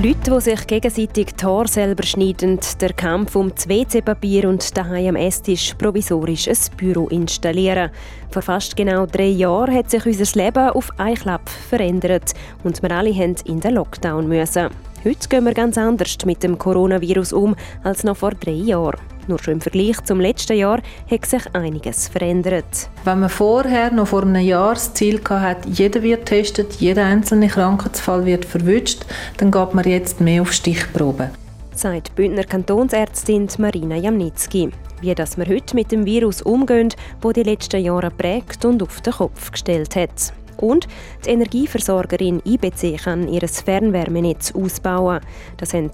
Leute, die sich gegenseitig die Haare selber schneiden, der Kampf um das WC-Papier und daheim am Esstisch provisorisch ein Büro installieren. Vor fast genau drei Jahren hat sich unser Leben auf einen verändert und wir alle haben in den Lockdown müssen. Heute gehen wir ganz anders mit dem Coronavirus um als noch vor drei Jahren. Nur schon im Vergleich zum letzten Jahr hat sich einiges verändert. Wenn man vorher, noch vor einem Jahr, das Ziel hatte, jeder wird getestet, jeder einzelne Krankheitsfall wird verwünscht, dann geht man jetzt mehr auf Stichproben. Sagt Bündner Kantonsärztin Marina Jamnitzki. Wie das wir heute mit dem Virus umgehen, wo die letzten Jahre prägt und auf den Kopf gestellt hat. Und die Energieversorgerin IBC kann ihr Fernwärmenetz ausbauen. Das haben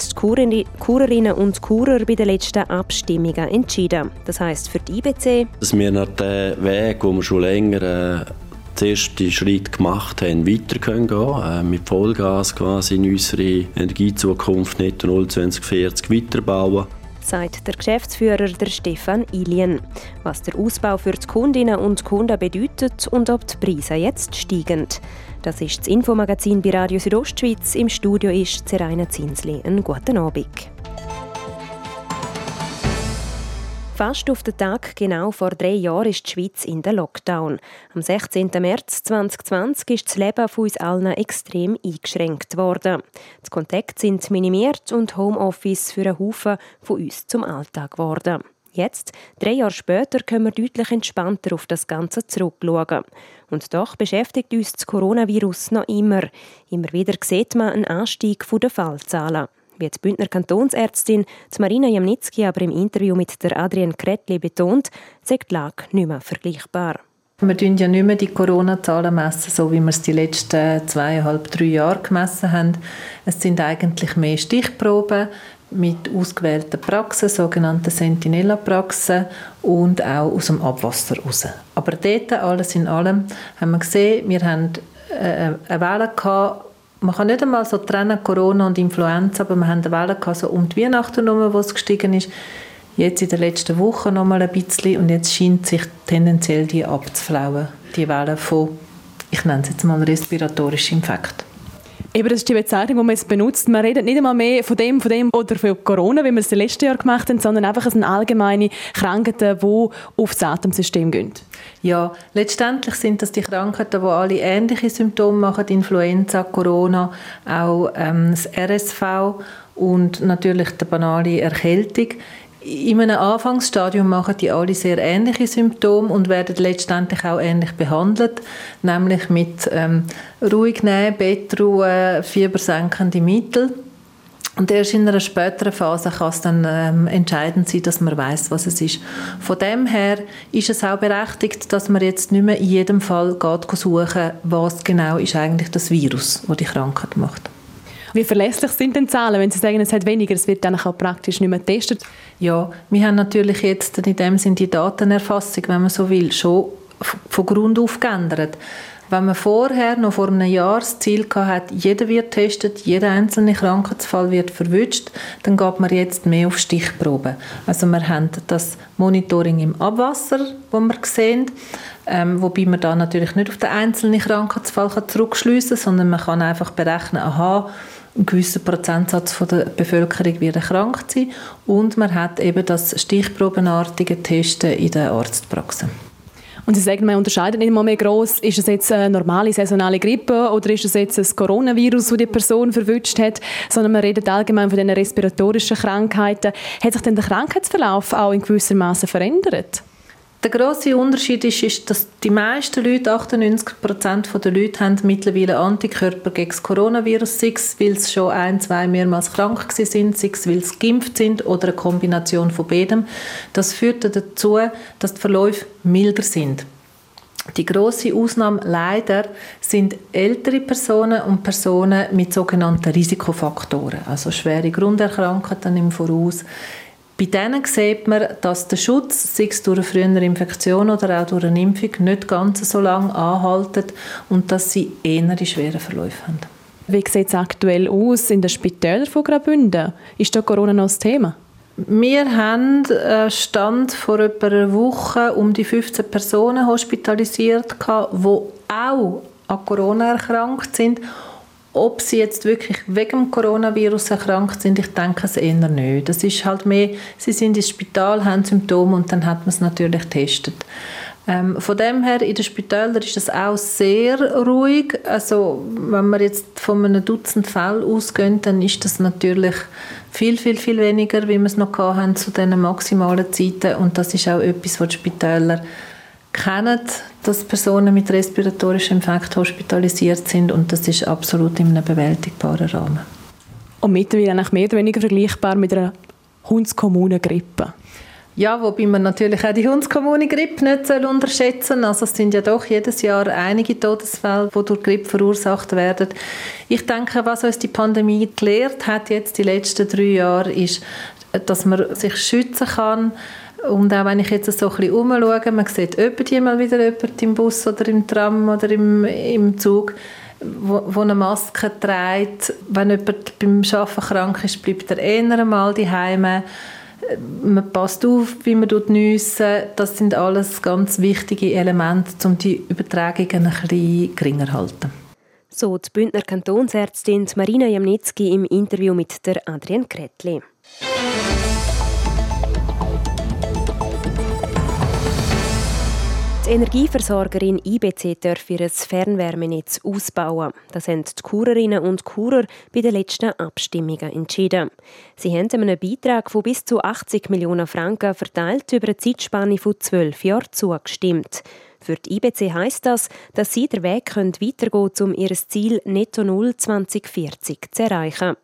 die Kurerinnen und Kurer bei den letzten Abstimmungen entschieden. Das heißt für die IBC, dass wir nach dem Weg, wo wir schon länger äh, den ersten Schritt gemacht haben, weiter können gehen, äh, mit Vollgas quasi in unsere Energiezukunft Netto 0 2040 weiterbauen sagt der Geschäftsführer der Stefan Ilien. Was der Ausbau für die Kundinnen und Kunden bedeutet und ob die Preise jetzt steigen. Das ist das Infomagazin bei Radio Südostschweiz. Im Studio ist Zeraina Zinsli. Einen guten Abend. Fast auf den Tag genau vor drei Jahren ist die Schweiz in den Lockdown. Am 16. März 2020 ist das Leben von uns allen extrem eingeschränkt worden. Die Kontakte sind minimiert und Homeoffice für einen Haufen von uns zum Alltag geworden. Jetzt, drei Jahre später, können wir deutlich entspannter auf das Ganze zurückschauen. Und doch beschäftigt uns das Coronavirus noch immer. Immer wieder sieht man einen Anstieg der Fallzahlen. Wie die Bündner Kantonsärztin Marina Jamnitzki aber im Interview mit der Adrienne Kretli betont, sei die Lage nicht mehr vergleichbar. Wir messen ja nicht mehr die Corona-Zahlen messen, so wie wir es die letzten zweieinhalb, drei Jahre gemessen haben. Es sind eigentlich mehr Stichproben mit ausgewählten Praxen, sogenannten Sentinella-Praxen und auch aus dem Abwasser raus. Aber dort, alles in allem, haben wir gesehen, wir haben äh, eine Welle gehabt, man kann nicht einmal so trennen, Corona und Influenza, aber wir hatten eine Welle gehabt, so um die Weihnachten herum, wo es gestiegen ist. Jetzt in den letzten Wochen noch mal ein bisschen und jetzt scheint sich tendenziell die abzuflauen, die Welle von, ich nenne es jetzt mal respiratorischem Infekt. Eben, das ist die Bezeichnung, die man jetzt benutzt. Man redet nicht einmal mehr von dem, von dem oder von Corona, wie wir es letztes Jahr gemacht haben, sondern einfach sind allgemeine Krankheiten, die auf das Atemsystem gehen. Ja, letztendlich sind das die Krankheiten, die alle ähnliche Symptome machen, Influenza, Corona, auch ähm, das RSV und natürlich die banale Erkältung. In einem Anfangsstadium machen die alle sehr ähnliche Symptome und werden letztendlich auch ähnlich behandelt, nämlich mit ähm, ruhig nehmen, Bettruhe, fiebersenkende Mittel. Und erst in einer späteren Phase kann es dann ähm, entscheidend sein, dass man weiß, was es ist. Von dem her ist es auch berechtigt, dass man jetzt nicht mehr in jedem Fall geht suchen, was genau ist eigentlich das Virus, das die Krankheit macht. Wie verlässlich sind denn Zahlen, wenn Sie sagen, es hat weniger, es wird dann auch praktisch nicht mehr getestet? Ja, wir haben natürlich jetzt in dem Sinne die Datenerfassung, wenn man so will, schon von Grund auf geändert. Wenn man vorher, noch vor einem Jahr, das Ziel hatte, jeder wird getestet, jeder einzelne Krankheitsfall wird verwünscht, dann geht man jetzt mehr auf Stichproben. Also wir haben das Monitoring im Abwasser, wo wir sehen, ähm, wobei man da natürlich nicht auf den einzelnen Krankheitsfall zurückschliessen kann, sondern man kann einfach berechnen, aha, ein gewisser Prozentsatz von der Bevölkerung wird erkrankt sein und man hat eben das stichprobenartige Testen in der Arztpraxis. Und Sie sagen, man unterscheidet nicht mal mehr groß, ist es jetzt eine normale saisonale Grippe oder ist es jetzt ein Coronavirus, das die Person verwünscht hat, sondern man redet allgemein von den respiratorischen Krankheiten. Hat sich denn der Krankheitsverlauf auch in gewissem Maße verändert? Der grosse Unterschied ist, ist, dass die meisten Leute, 98 Prozent der Leute, haben mittlerweile Antikörper gegen das Coronavirus, sei es, weil sie schon ein, zwei mehrmals krank sind, sei weil sie geimpft sind oder eine Kombination von beidem. Das führt dazu, dass die Verläufe milder sind. Die große Ausnahme leider sind ältere Personen und Personen mit sogenannten Risikofaktoren, also schwere Grunderkrankungen im Voraus, bei denen sieht man, dass der Schutz, sei es durch eine frühere Infektion oder auch durch eine Impfung, nicht ganz so lange anhaltet und dass sie eher schwere Verläufe haben. Wie sieht es aktuell aus in den Spitälern von Graubünden? Ist da Corona noch ein Thema? Wir haben Stand vor etwa einer Woche um die 15 Personen hospitalisiert, die auch an Corona erkrankt sind. Ob sie jetzt wirklich wegen dem Coronavirus erkrankt sind, ich denke es eher nicht. Das ist halt mehr, sie sind ins Spital, haben Symptome und dann hat man es natürlich getestet. Ähm, von dem her, in den Spitälern ist es auch sehr ruhig. Also, wenn wir jetzt von einem Dutzend Fällen ausgehen, dann ist das natürlich viel, viel, viel weniger, wie wir es noch hatten zu diesen maximalen Zeiten. Und das ist auch etwas, was die Spitäler kennen, dass Personen mit respiratorischem Infekt hospitalisiert sind und das ist absolut in einem bewältigbaren Rahmen. Und mittlerweile mehr oder weniger vergleichbar mit einer Hundskommunengrippe. Ja, wobei man natürlich auch die Hundskommune-Grippe nicht unterschätzen soll. Also es sind ja doch jedes Jahr einige Todesfälle, die durch Grippe verursacht werden. Ich denke, was uns die Pandemie gelehrt hat jetzt die letzten drei Jahre, ist, dass man sich schützen kann. Und auch wenn ich jetzt so ein bisschen umschaue, man sieht öppe mal wieder jemand im Bus oder im Tram oder im, im Zug, wo, wo eine Maske trägt. Wenn jemand beim Arbeiten krank ist, bleibt er eher einmal daheim man passt auf, wie man nüssen. Das sind alles ganz wichtige Elemente, um die Übertragungen ein bisschen geringer zu halten. So die Bündner Kantonsärztin Marina Jamnitzki im Interview mit der Adrian Kretli. Die Energieversorgerin IBC darf ihr Fernwärmenetz ausbauen. Das haben die Kurerinnen und Kurer bei den letzten Abstimmungen entschieden. Sie haben einem Beitrag von bis zu 80 Millionen Franken verteilt über eine Zeitspanne von zwölf Jahren zugestimmt. Für die IBC heisst das, dass sie den Weg weitergehen können, um ihr Ziel Netto Null 2040 zu erreichen.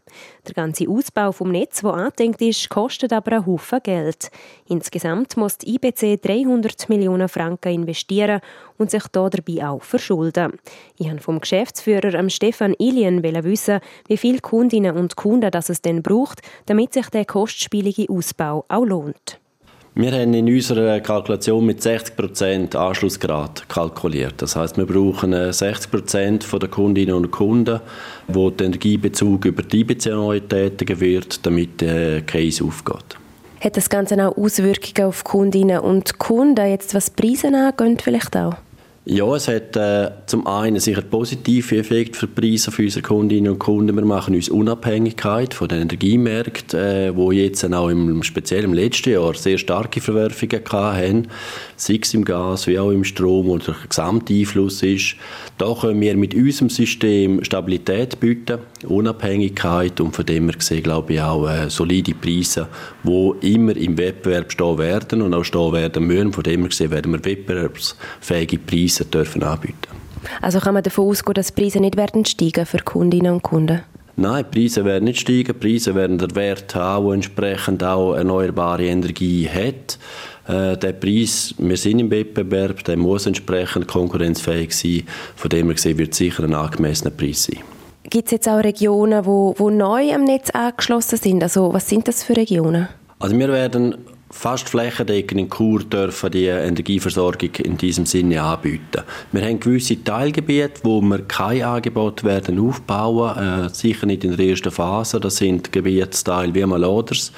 Der ganze Ausbau vom Netz, der angedenkt ist, kostet aber einen Haufen Geld. Insgesamt muss die IBC 300 Millionen Franken investieren und sich dabei auch verschulden. Ich habe vom Geschäftsführer Stefan Ilien wissen, wie viele Kundinnen und Kunden das es denn braucht, damit sich der kostspielige Ausbau auch lohnt. Wir haben in unserer Kalkulation mit 60% Anschlussgrad kalkuliert. Das heißt, wir brauchen 60% der Kundinnen und Kunden, wo der Energiebezug über die IBC neu tätigen wird, damit der Case aufgeht. Hat das Ganze auch Auswirkungen auf Kundinnen und Kunden, jetzt was Preise angeht vielleicht auch? Ja, es hat äh, zum einen sicher positive Effekt für die Preise für unsere Kundinnen und Kunden. Wir machen uns Unabhängigkeit von den Energiemärkten, äh, wo jetzt auch im, speziell im letzten Jahr sehr starke Verwerfungen hatten, sei es im Gas wie auch im Strom oder der gesamte Einfluss ist. Da können wir mit unserem System Stabilität bieten, Unabhängigkeit und von dem her gesehen, glaube ich, auch äh, solide Preise, die immer im Wettbewerb stehen werden und auch stehen werden müssen. Von dem her gesehen werden wir wettbewerbsfähige Preise Preise dürfen anbieten Also kann man davon ausgehen, dass die Preise nicht werden steigen für Kundinnen und Kunden? Nein, die Preise werden nicht steigen. Die Preise werden den Wert haben, der entsprechend auch erneuerbare Energie hat. Äh, der Preis, wir sind im Wettbewerb, der muss entsprechend konkurrenzfähig sein. Von dem her gesehen wird sicher ein angemessener Preis sein. Gibt es jetzt auch Regionen, wo, wo neu am Netz angeschlossen sind? Also was sind das für Regionen? Also wir werden fast flächendeckend in Chur dürfen die Energieversorgung in diesem Sinne anbieten. Wir haben gewisse Teilgebiete, wo wir kein Angebot werden aufbauen, äh, sicher nicht in der ersten Phase. Das sind Gebietsteile wie Maloders.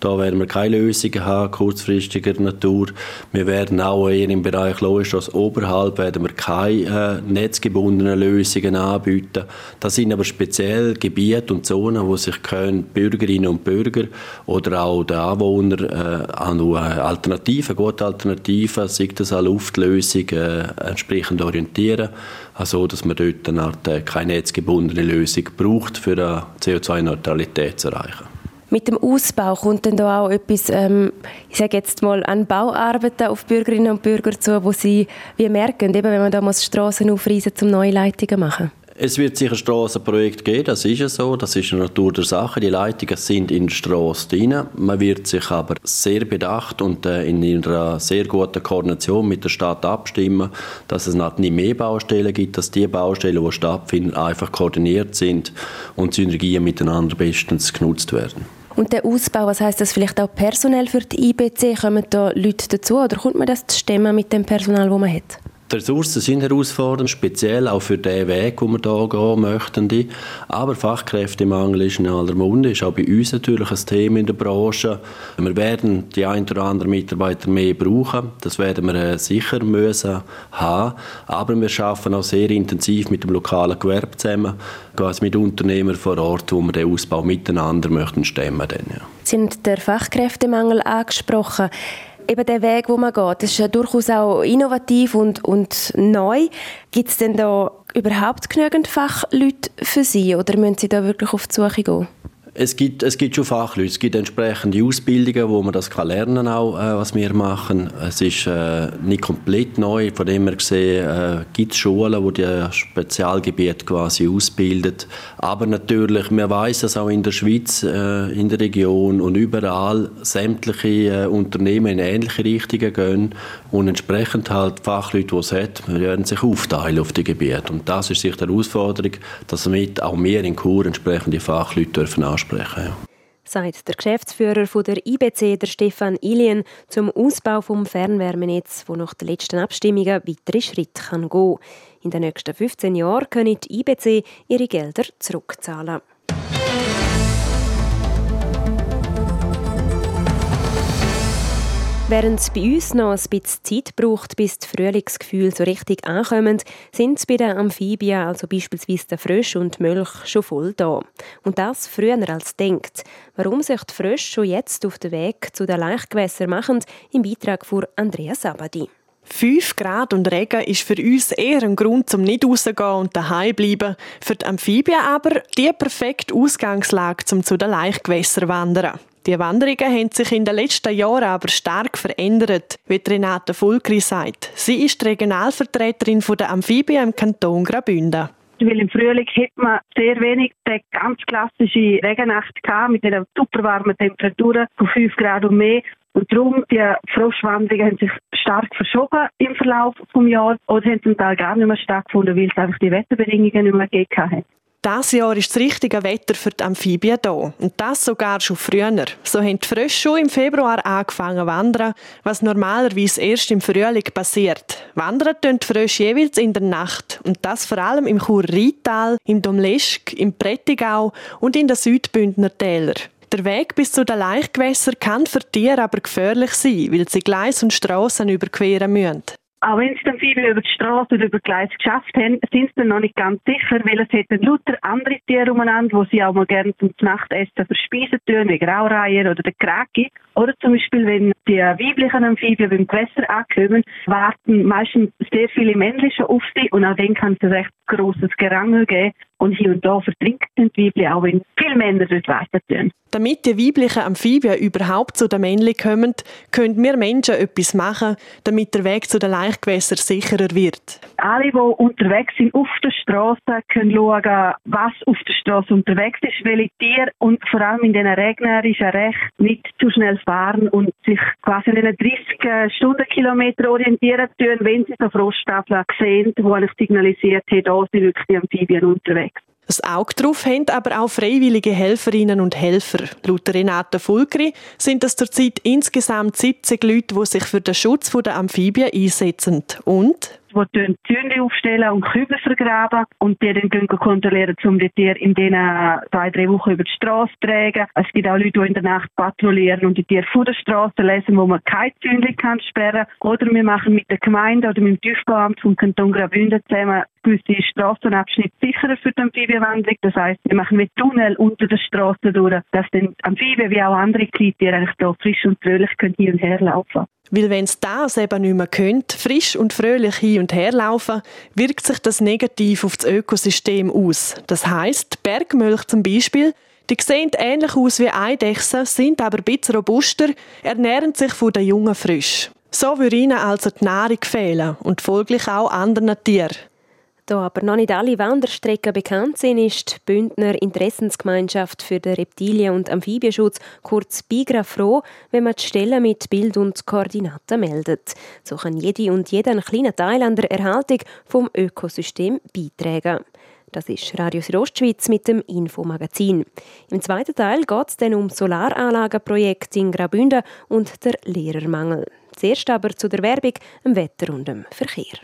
Da werden wir keine Lösungen haben, kurzfristiger Natur. Wir werden auch eher im Bereich Loestrasse oberhalb werden wir keine äh, netzgebundenen Lösungen anbieten. Das sind aber speziell Gebiete und Zonen, wo sich können Bürgerinnen und Bürger oder auch die Anwohner äh, an Alternativen, gute Alternativen, sei das eine Luftlösung, äh, entsprechend orientieren, also dass man dort eine Art, äh, keine netzgebundene Lösung braucht, für eine CO2-Neutralität zu erreichen. Mit dem Ausbau kommt dann da auch etwas, ähm, ich sage jetzt mal, an Bauarbeiten auf Bürgerinnen und Bürger zu, wo sie wie merken, eben wenn man da muss Straßen aufreißen, um neue Leitungen machen. Es wird sicher Strassenprojekte geben, das ist ja so, das ist eine Natur der Sache. Die Leitungen sind in die Strasse drin. Man wird sich aber sehr bedacht und äh, in einer sehr guten Koordination mit der Stadt abstimmen, dass es nicht mehr Baustellen gibt, dass die Baustellen, die stattfinden, einfach koordiniert sind und Synergien miteinander bestens genutzt werden. Und der Ausbau, was heißt das vielleicht auch personell für die IBC? Kommen da Leute dazu oder kommt man das zu stemmen mit dem Personal, das man hat? Die Ressourcen sind herausfordernd, speziell auch für den Weg, den wir hier gehen möchten. Aber Fachkräftemangel ist in aller Munde, ist auch bei uns natürlich ein Thema in der Branche. Wir werden die ein oder anderen Mitarbeiter mehr brauchen, das werden wir äh, sicher müssen haben. Aber wir arbeiten auch sehr intensiv mit dem lokalen Gewerbe zusammen, quasi mit Unternehmern vor Ort, wo wir den Ausbau miteinander möchten stemmen. Dann, ja. Haben den Fachkräftemangel angesprochen eben der Weg, wo man geht, das ist ja durchaus auch innovativ und, und neu. Gibt es denn da überhaupt genügend Fachleute für Sie oder müssen Sie da wirklich auf die Suche gehen? Es gibt, es gibt schon Fachleute, es gibt entsprechende Ausbildungen, wo man das kann lernen auch, äh, was wir machen. Es ist äh, nicht komplett neu, von dem her gesehen äh, gibt es Schulen, die die Spezialgebiete quasi ausbilden. Aber natürlich, man weiß, dass auch in der Schweiz, äh, in der Region und überall sämtliche äh, Unternehmen in ähnliche Richtungen gehen und entsprechend halt Fachleute, die es hat, werden sich aufteilen auf die Gebiete. Und das ist sicher die Herausforderung, dass damit auch wir in Chur entsprechende Fachleute dürfen ansprechen. Ja. Sagt der Geschäftsführer von der IBC, der Stefan Ilien, zum Ausbau des Fernwärmenetz, wo nach den letzten Abstimmungen weitere Schritte gehen kann. In den nächsten 15 Jahren können die IBC ihre Gelder zurückzahlen. Während es bei uns noch ein bisschen Zeit braucht, bis die Frühlingsgefühle so richtig ankommen, sind es bei den Amphibien, also beispielsweise der Frösch und die Milch, schon voll da. Und das früher als denkt. Warum sich die Frösche schon jetzt auf den Weg zu den Laichgewässern machen, im Beitrag von Andrea Sabadi. 5 Grad und Regen ist für uns eher ein Grund zum nicht rauszugehen und daheim bleiben. Für die Amphibien aber die perfekte Ausgangslage, um zu den Laichgewässern zu wandern. Die Wanderungen haben sich in den letzten Jahren aber stark verändert, wie Renate Fulkri sagt. Sie ist die Regionalvertreterin der Amphibien im Kanton Graubünden. Weil im Frühling hat man sehr wenig die ganz klassische Regennacht mit den super warmen Temperaturen von 5 Grad und mehr. Und darum, die Froschwanderungen haben sich stark verschoben im Verlauf des Jahres oder haben zum Teil gar nicht mehr stattgefunden, weil es einfach die Wetterbedingungen nicht mehr gegeben hat. Das Jahr ist das richtige Wetter für die Amphibien da. Und das sogar schon früher. So haben die Frösche schon im Februar angefangen zu wandern, was normalerweise erst im Frühling passiert. Wandern tun die Frösche jeweils in der Nacht. Und das vor allem im Chur-Rheintal, im Domleschg, im Prättigau und in den Südbündner Tälern. Der Weg bis zu den Laichgewässern kann für Tiere aber gefährlich sein, weil sie Gleis und Strassen überqueren müssen. Auch wenn sie dann viele über die Straße oder über Gleis geschafft haben, sind sie dann noch nicht ganz sicher, weil es hätten lauter andere Tiere umeinander, die sie auch mal gerne zum Nachtessen verspeisen tun, wie Graureiher oder der Kraki. Oder zum Beispiel, wenn die weiblichen Amphibien beim Gewässer ankommen, warten meistens sehr viele männliche auf sie und auch dann kann es ein recht grosses Gerangel geben. Und hier und da vertrinken die Weibchen auch, wenn viele Männer dort warten tun. Damit die weiblichen Amphibien überhaupt zu den Männchen kommen, können wir Menschen etwas machen, damit der Weg zu den Laichgewässern sicherer wird. Alle, die unterwegs sind auf der Straße, können schauen, was auf der Straße unterwegs ist, welche Tiere und vor allem in diesen regnerischen Recht nicht zu schnell fahren und sich quasi in den 30 Stundenkilometer orientieren tun, wenn sie so Frosttafeln sehen, die eigentlich signalisiert haben, da sind wirklich die Amphibien unterwegs. Das Auge drauf haben aber auch freiwillige Helferinnen und Helfer. Laut Renate Fulgri sind es zurzeit insgesamt 70 Leute, die sich für den Schutz der Amphibien einsetzen. Und die Zäune aufstellen und Kübel vergraben und die dann kontrollieren, um die Tiere in diesen zwei, drei Wochen über die Straße zu tragen. Es gibt auch Leute, die in der Nacht patrouillieren und die Tiere vor der Straße lesen, wo man keine Zäune kann sperren Oder wir machen mit der Gemeinde oder mit dem Tiefbauamt vom Kanton Graubünden zusammen gewisse Straßenabschnitte sicherer für die Amphibienwanderung. Das heisst, wir machen mit Tunnel unter der Straße durch, dass dann Amphibien wie auch andere Kleidtiere eigentlich da frisch und fröhlich können hin und her laufen weil wenn es das eben nicht mehr könnt, frisch und fröhlich hin und her laufen, wirkt sich das negativ auf das Ökosystem aus. Das heißt, Bergmilch zum Beispiel, die sehen ähnlich aus wie Eidechsen, sind aber ein bisschen robuster, ernähren sich von den jungen Frisch. So würde ihnen also die Nahrung fehlen und folglich auch anderen Tieren. Da aber noch nicht alle Wanderstrecken bekannt sind, ist die Bündner Interessensgemeinschaft für den Reptilien- und Amphibienschutz, kurz BIGRA, froh, wenn man die Stellen mit Bild und Koordinaten meldet. So kann jede und jeder einen kleinen Teil an der Erhaltung vom Ökosystem beitragen. Das ist Radio Südostschweiz mit dem Infomagazin. Im zweiten Teil geht es dann um Solaranlagenprojekte in Graubünden und der Lehrermangel. Zuerst aber zu der Werbung, dem Wetter und dem Verkehr.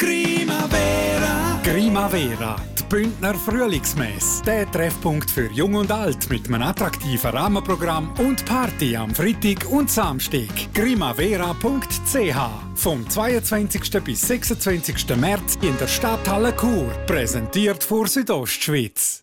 Primavera. Primavera, die Bündner Frühlingsmesse. Der Treffpunkt für Jung und Alt mit einem attraktiven Rahmenprogramm und Party am Freitag und Samstag. Primavera.ch vom 22. bis 26. März in der Stadthalle Chur. Präsentiert vor Südostschweiz.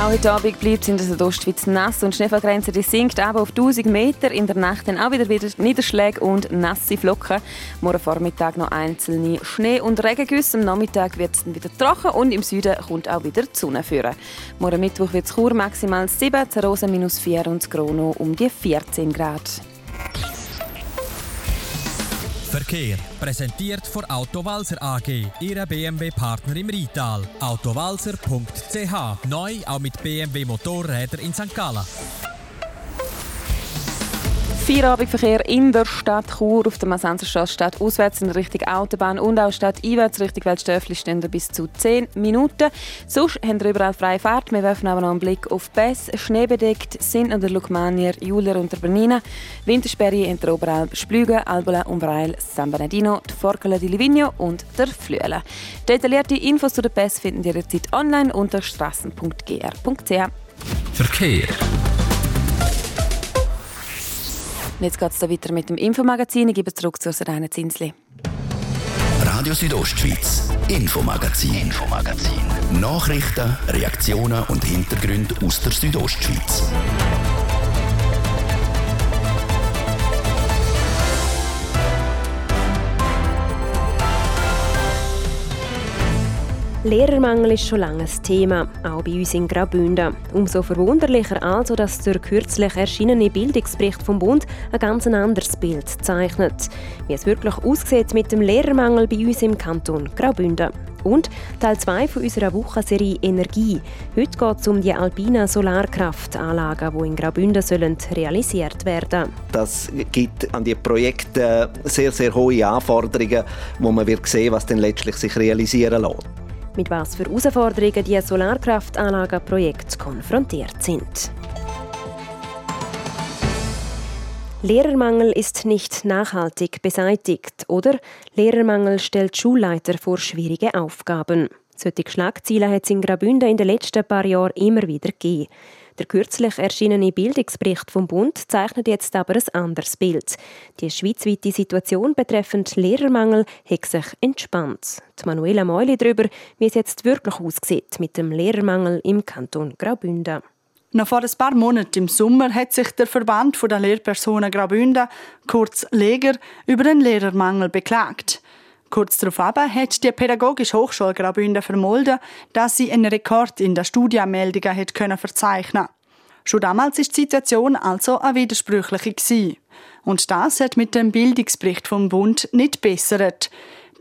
Auch heute Abend bleibt es in der Südostschweiz nass und die Schneefallgrenze die sinkt aber auf 1000 Meter. In der Nacht dann auch wieder, wieder Niederschläge und nasse Flocken. Morgen Vormittag noch einzelne Schnee- und Regengüsse. Am Nachmittag wird es dann wieder trocken und im Süden kommt auch wieder die Sonne führen. Morgen Mittwoch wird es maximal 7, Zerosa minus 4 und Grono um die 14 Grad. Verkehr präsentiert von Autowalzer AG, Ihrer BMW-Partner im Rital. Autowalzer.ch neu auch mit BMW Motorräder in St. Gallen. Feierabendverkehr in der Stadt Chur auf der Massenserstraße Stadt auswärts in Richtung Autobahn und auch Stadt einwärts Richtung Weltstöffli stehen bis zu 10 Minuten. Sonst haben wir überall freie Fahrt. Wir werfen aber noch einen Blick auf Bess. Schneebedeckt sind an der Lukmanier, Julia und der Bernina. Wintersperre in der Oberalp, Splügen, Albola, Umbreil, San Bernardino, die Forcala di Livigno und der Flüele. Detaillierte Infos zu der Bess finden ihr derzeit online unter strassen.gr.ch. Verkehr. Und jetzt geht es weiter mit dem Infomagazin. Ich gebe zurück zu Serena Zinsli. Radio Südostschweiz, Infomagazin, Infomagazin. Nachrichten, Reaktionen und Hintergründe aus der Südostschweiz. Lehrermangel ist schon lange ein Thema, auch bei uns in Graubünden. Umso verwunderlicher also, dass der kürzlich erschienene Bildungsbericht vom Bund ein ganz anderes Bild zeichnet. Wie es wirklich aussieht mit dem Lehrermangel bei uns im Kanton Graubünden. Und Teil 2 von unserer Wochenserie Energie. Heute geht es um die alpinen Solarkraftanlagen, die in Graubünden sollen realisiert werden Das gibt an die Projekte sehr, sehr hohe Anforderungen, wo man wird sehen, was dann letztlich realisieren lässt mit was für Herausforderungen die Solarkraftanlagenprojekte konfrontiert sind. Lehrermangel ist nicht nachhaltig beseitigt oder Lehrermangel stellt Schulleiter vor schwierige Aufgaben. Solche Schlagziele hat es in Graubünden in den letzten paar Jahren immer wieder gegeben. Der kürzlich erschienene Bildungsbericht vom Bund zeichnet jetzt aber ein anderes Bild. Die schweizweite Situation betreffend Lehrermangel hat sich entspannt. Die Manuela Meuli darüber, wie es jetzt wirklich aussieht mit dem Lehrermangel im Kanton Graubünden. Noch vor ein paar Monaten im Sommer hat sich der Verband der Lehrpersonen Graubünden, kurz Leger, über den Lehrermangel beklagt. Kurz darauf hat die Pädagogische Hochschule Graubünden vermeldet, dass sie einen Rekord in der Studienmeldungen hat können verzeichnen. Schon damals ist die Situation also eine widersprüchliche gewesen. Und das hat mit dem Bildungsbericht vom Bund nicht bessert.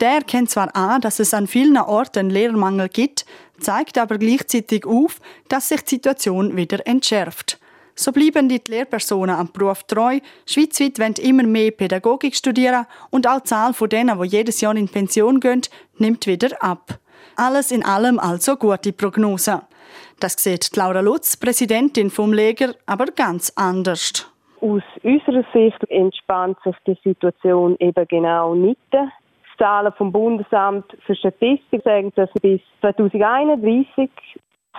Der erkennt zwar an, dass es an vielen Orten einen Lehrermangel gibt, zeigt aber gleichzeitig auf, dass sich die Situation wieder entschärft. So bleiben die Lehrpersonen am Beruf treu. Schweizweit wollen immer mehr Pädagogik studieren und auch die Zahl von denen, die jedes Jahr in Pension gehen, nimmt wieder ab. Alles in allem also gute Prognose. Das sieht Laura Lutz, Präsidentin vom Leger, aber ganz anders. Aus unserer Sicht entspannt sich die Situation eben genau nicht. Die Zahlen vom Bundesamt für Statistik sagen, dass bis 2031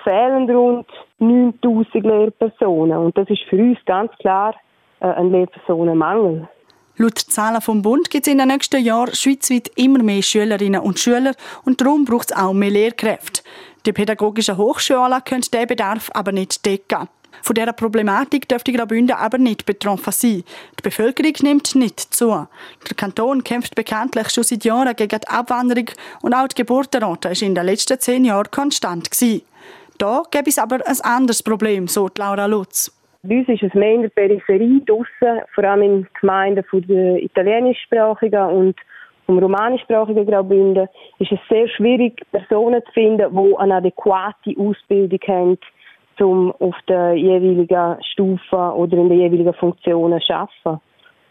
fehlen rund 9000 Lehrpersonen. Und das ist für uns ganz klar äh, ein Lehrpersonenmangel. Laut Zahlen vom Bund gibt es in den nächsten Jahren schweizweit immer mehr Schülerinnen und Schüler und darum braucht es auch mehr Lehrkräfte. Die pädagogischen Hochschulen können diesen Bedarf aber nicht decken. Von dieser Problematik dürfte Graubünden aber nicht betroffen sein. Die Bevölkerung nimmt nicht zu. Der Kanton kämpft bekanntlich schon seit Jahren gegen die Abwanderung und auch die Geburtenrate ist in den letzten zehn Jahren konstant gewesen. Da gäbe es aber ein anderes Problem, so Laura Lutz. Bei uns ist es mehr in der Peripherie draussen, vor allem in Gemeinden von der italienischsprachigen und vom romanischsprachigen Graubünden, ist es sehr schwierig, Personen zu finden, die eine adäquate Ausbildung haben um auf der jeweiligen Stufe oder in den jeweiligen Funktionen zu arbeiten.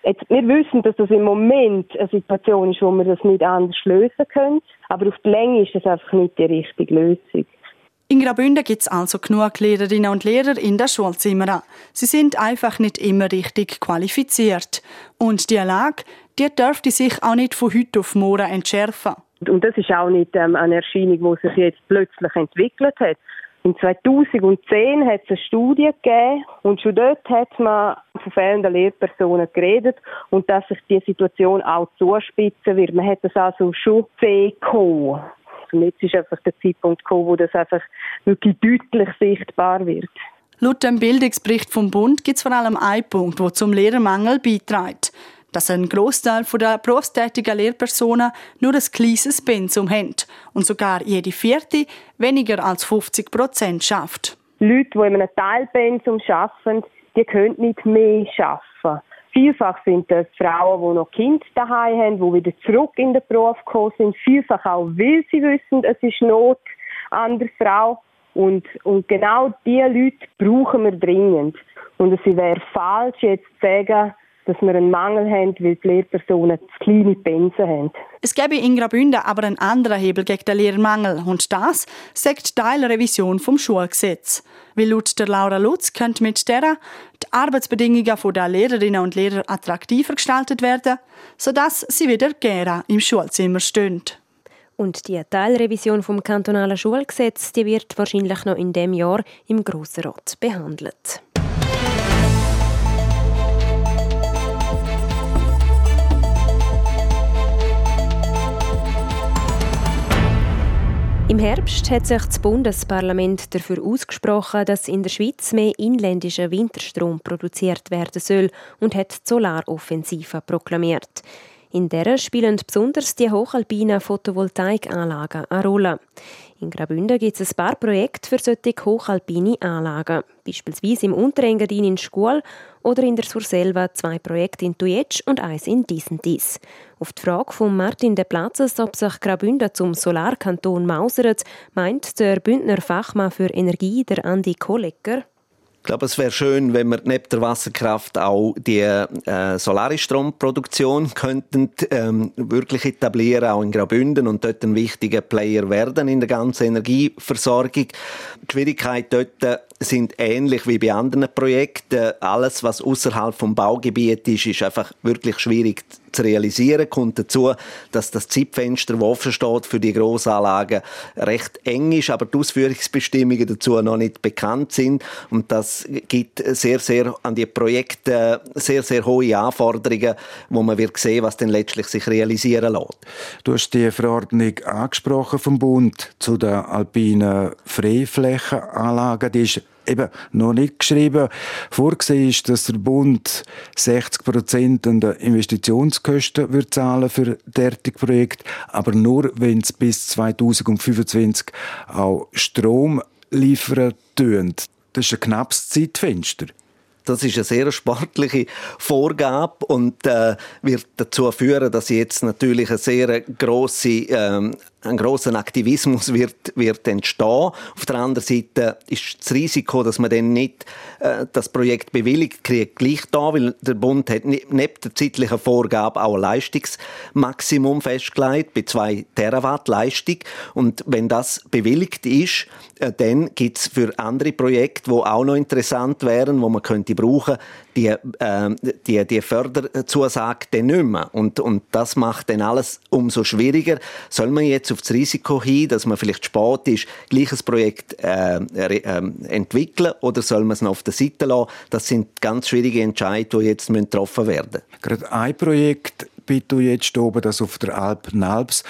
Jetzt, wir wissen, dass das im Moment eine Situation ist, wo wir das nicht anders lösen können, aber auf die Länge ist das einfach nicht die richtige Lösung. In Graubünden gibt es also genug Lehrerinnen und Lehrer in der Schulzimmer. Sie sind einfach nicht immer richtig qualifiziert. Und die Lage, die dürfte sich auch nicht von heute auf morgen entschärfen. Und das ist auch nicht ähm, eine Erscheinung, die sich jetzt plötzlich entwickelt hat. In 2010 hat es eine Studie gegeben und schon dort hat man von fehlenden Lehrpersonen geredet und dass sich die Situation auch zuspitzen wird. Man hat das also schon gesehen. Und jetzt ist einfach der Zeitpunkt gekommen, wo das einfach wirklich deutlich sichtbar wird. Laut dem Bildungsbericht vom Bund gibt es vor allem einen Punkt, der zum Lehrermangel beiträgt. Dass ein Großteil der berufstätigen Lehrpersonen nur ein kleines Pensum haben und sogar jede vierte weniger als 50 Prozent schafft. Leute, die in einem Teilpensum arbeiten, die können nicht mehr arbeiten. Vielfach sind das Frauen, die noch Kinder daheim haben, die wieder zurück in den Beruf gekommen sind. Vielfach auch, weil sie wissen, es ist Not an der Frau. Und, und genau diese Leute brauchen wir dringend. Und es wäre falsch, jetzt zu sagen, dass wir einen Mangel haben, weil die Lehrpersonen zu kleine Pensen haben. Es gäbe in Graubünden aber einen anderen Hebel gegen den Lehrermangel und das sagt Teilrevision vom Schulgesetz. Weil laut der Laura Lutz könnte mit der die Arbeitsbedingungen der Lehrerinnen und Lehrer attraktiver gestaltet werden, sodass sie wieder gerne im Schulzimmer stehen. Und die Teilrevision vom kantonalen Schulgesetz die wird wahrscheinlich noch in dem Jahr im Grossen Rat behandelt. Im Herbst hat sich das Bundesparlament dafür ausgesprochen, dass in der Schweiz mehr inländischer Winterstrom produziert werden soll und hat die Solaroffensive proklamiert. In der spielen besonders die hochalpinen Photovoltaikanlagen eine Rolle. In Graubünden gibt es ein paar Projekte für solche hochalpine Anlagen. Beispielsweise im Unterengadin in Schkuhl oder in der Surselva zwei Projekte in Tujetsch und eins in Disentis. Auf die Frage von Martin de Platzes, ob sich Graubünden zum Solarkanton mausert, meint der Bündner Fachmann für Energie, der Andi Kollecker, ich glaube, es wäre schön, wenn wir neben der Wasserkraft auch die äh, Solaristromproduktion könnten ähm, wirklich etablieren, auch in Graubünden und dort ein wichtiger Player werden in der ganzen Energieversorgung. Die Schwierigkeit dort sind ähnlich wie bei anderen Projekten. Alles, was außerhalb vom Baugebiet ist, ist einfach wirklich schwierig zu realisieren. Kommt dazu, dass das Zeitfenster, das offen steht für die Grossanlagen, recht eng ist, aber die Ausführungsbestimmungen dazu noch nicht bekannt sind. Und das gibt sehr, sehr an die Projekte sehr, sehr hohe Anforderungen, wo man wird sehen, was dann letztlich sich realisieren lässt. Du hast die Verordnung angesprochen vom Bund zu den alpinen Freiflächenanlagen. Die ist eben noch nicht geschrieben. Vorgesehen ist, dass der Bund 60 Prozent an den Investitionskosten wird zahlen für derartige Projekte, aber nur, wenn es bis 2025 auch Strom liefern tun. Das ist ein knappes Zeitfenster. Das ist eine sehr sportliche Vorgabe und äh, wird dazu führen, dass jetzt natürlich eine sehr große ähm, ein großer Aktivismus wird, wird entstehen. Auf der anderen Seite ist das Risiko, dass man dann nicht äh, das Projekt bewilligt kriegt, gleich da, weil der Bund hat neben der zeitlichen Vorgabe auch ein Leistungsmaximum festgelegt bei zwei Terawatt Leistung. Und wenn das bewilligt ist, äh, dann gibt's für andere Projekte, wo auch noch interessant wären, wo man könnte brauchen, die, äh, die, die Förderzusage dann nicht mehr. Und, und das macht dann alles umso schwieriger. Soll man jetzt auf das Risiko hin, dass man vielleicht spät ist, gleiches Projekt äh, äh, entwickeln oder soll man es noch auf der Seite lassen? Das sind ganz schwierige Entscheidungen, die jetzt getroffen werden müssen. Gerade ein Projekt bitte jetzt oben, das auf der Alp Nalbs.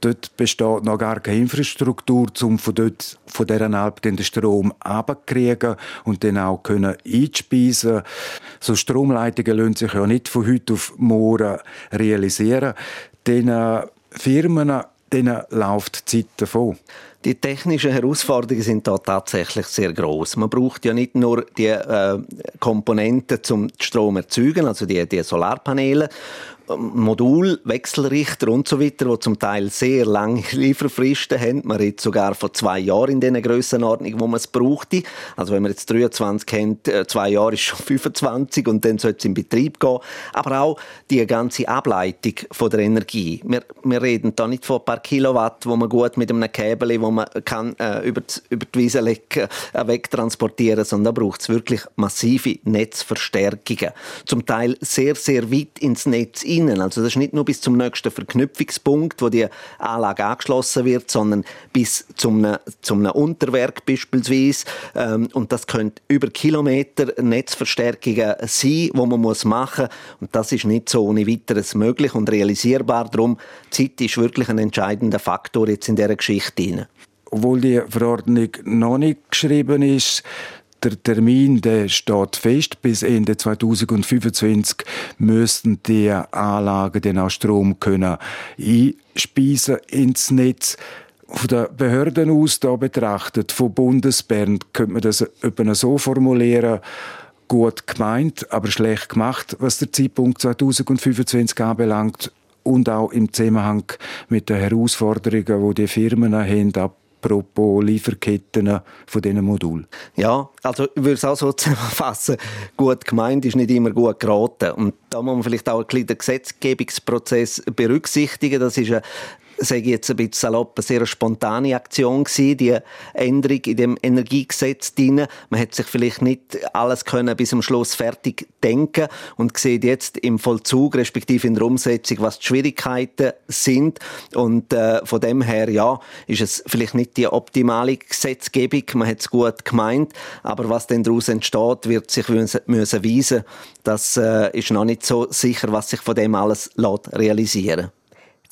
Dort besteht noch gar keine Infrastruktur, um von, dort, von dieser Alp den Strom abzukriegen und dann auch können einspeisen So Stromleitungen lassen sich ja nicht von heute auf morgen realisieren. Den Firmen denen läuft die Zeit davon. Die technischen Herausforderungen sind da tatsächlich sehr groß. Man braucht ja nicht nur die äh, Komponenten zum Strom erzeugen, also die, die Solarpaneile, Modul, Wechselrichter und so weiter, die zum Teil sehr lange Lieferfristen haben. Man redet sogar von zwei Jahren in dieser Grössenordnung, wo man es brauchte. Also wenn man jetzt 23 kennt, äh, zwei Jahre ist schon 25 und dann sollte es in Betrieb gehen. Aber auch die ganze Ableitung von der Energie. Wir, wir reden da nicht von ein paar Kilowatt, wo man gut mit einem Käbel, wo man kann äh, über, die, über die Wiese legen, äh, wegtransportieren, sondern da braucht es wirklich massive Netzverstärkungen. Zum Teil sehr, sehr weit ins Netz hinein innen. Also das ist nicht nur bis zum nächsten Verknüpfungspunkt, wo die Anlage angeschlossen wird, sondern bis zum, zum Unterwerk beispielsweise. Ähm, und das könnte über Kilometer Netzverstärkungen sein, wo man muss machen muss. Und das ist nicht so ohne weiteres möglich und realisierbar. Darum, Zeit ist wirklich ein entscheidender Faktor jetzt in dieser Geschichte. Obwohl die Verordnung noch nicht geschrieben ist, der Termin der steht fest. Bis Ende 2025 müssten die Anlagen dann auch Strom können einspeisen ins Netz. Von den Behörden aus da betrachtet, von Bundesbern, könnte man das etwa so formulieren, gut gemeint, aber schlecht gemacht, was der Zeitpunkt 2025 anbelangt und auch im Zusammenhang mit den Herausforderungen, die die Firmen haben, ab apropos Lieferketten von diesen Modulen? Ja, also ich würde es auch so zusammenfassen. Gut gemeint ist nicht immer gut geraten. Und da muss man vielleicht auch ein bisschen den Gesetzgebungsprozess berücksichtigen. Das ist eine sage ich jetzt ein bisschen salopp, eine sehr spontane Aktion gewesen, die Änderung in dem Energiegesetz drin. Man hat sich vielleicht nicht alles können bis zum Schluss fertig denken und sieht jetzt im Vollzug, respektive in der Umsetzung, was die Schwierigkeiten sind. Und äh, von dem her, ja, ist es vielleicht nicht die optimale Gesetzgebung. Man hat es gut gemeint, aber was denn daraus entsteht, wird sich müssen, weisen. Das äh, ist noch nicht so sicher, was sich von dem alles realisieren lässt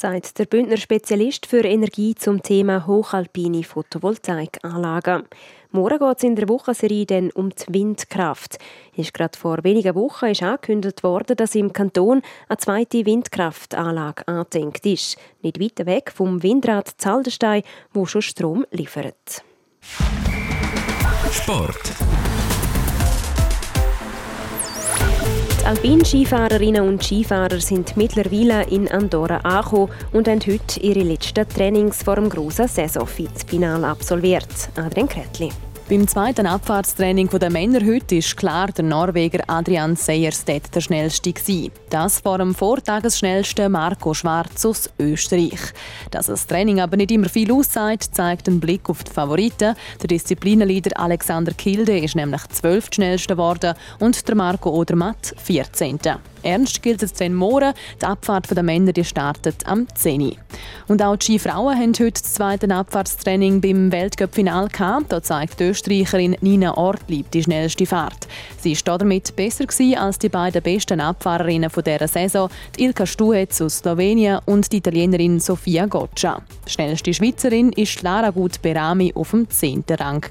sagt der Bündner Spezialist für Energie zum Thema hochalpine Photovoltaikanlagen. Morgen geht es in der Wochenserie dann um die Windkraft. Ist gerade vor wenigen Wochen ist angekündigt worden, dass im Kanton eine zweite Windkraftanlage angedenkt ist. Nicht weit weg vom Windrad Zaldenstein, wo schon Strom liefert. Sport. Alpin-Skifahrerinnen und Skifahrer sind mittlerweile in Andorra angekommen und haben heute ihre letzten Trainings vor dem grossen Saisonfinale absolviert. Adrian Kretli. Beim zweiten Abfahrtstraining der Männer heute ist klar der Norweger Adrian Sejerstedt der schnellste gewesen. Das vor dem Vortagesschnellsten Marco Schwarz aus Österreich. Dass das Training aber nicht immer viel aussagt, zeigt ein Blick auf die Favoriten. Der Disziplinenleader Alexander Kilde ist nämlich zwölf schnellste geworden und der Marco Odermatt 14. Ernst gilt es dann morgen. Die Abfahrt der Männer die startet am 10. Und auch die Skifrauen haben heute das zweite Abfahrtstraining beim Weltcup-Final gehabt. Da zeigt die Österreicherin Nina Ortlieb die schnellste Fahrt. Sie war damit besser als die beiden besten Abfahrerinnen dieser Saison, die Ilka Stuhetz aus Slowenien und die Italienerin Sofia Goccia. Die schnellste Schweizerin ist Lara Gut Berami auf dem 10. Rang.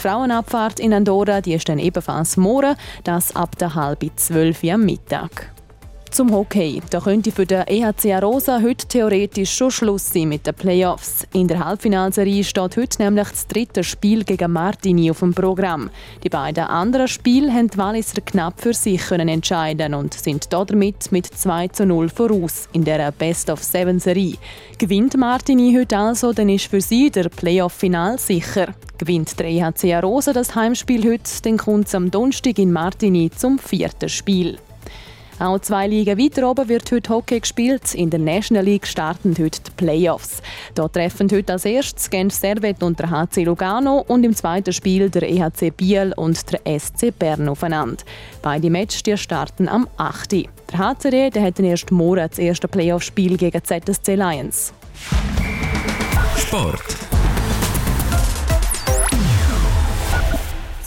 Die Frauenabfahrt in Andorra die ist dann ebenfalls morgen, das ab der halben zwölf am Mittag. Zum Hockey. Da könnte für den EHC Arosa heute theoretisch schon Schluss sein mit den Playoffs. In der Halbfinalserie steht heute nämlich das dritte Spiel gegen Martini auf dem Programm. Die beiden anderen Spiele haben die Walliser knapp für sich können entscheiden und sind damit mit 2 zu 0 voraus in der Best-of-Seven-Serie. Gewinnt Martini heute also, dann ist für sie der Playoff-Final sicher. Gewinnt der EHC Arosa das Heimspiel heute, dann kommt es am Donnerstag in Martini zum vierten Spiel. Auch zwei Ligen weiter oben wird heute Hockey gespielt. In der National League starten heute die Playoffs. Dort treffen heute als erstes Genf Servet und der HC Lugano und im zweiten Spiel der EHC Biel und der SC Bern aufeinander. Beide Matches starten am 8. Der HCD der hat ersten Morgen das erste Playoff-Spiel gegen ZSC Lions. Sport.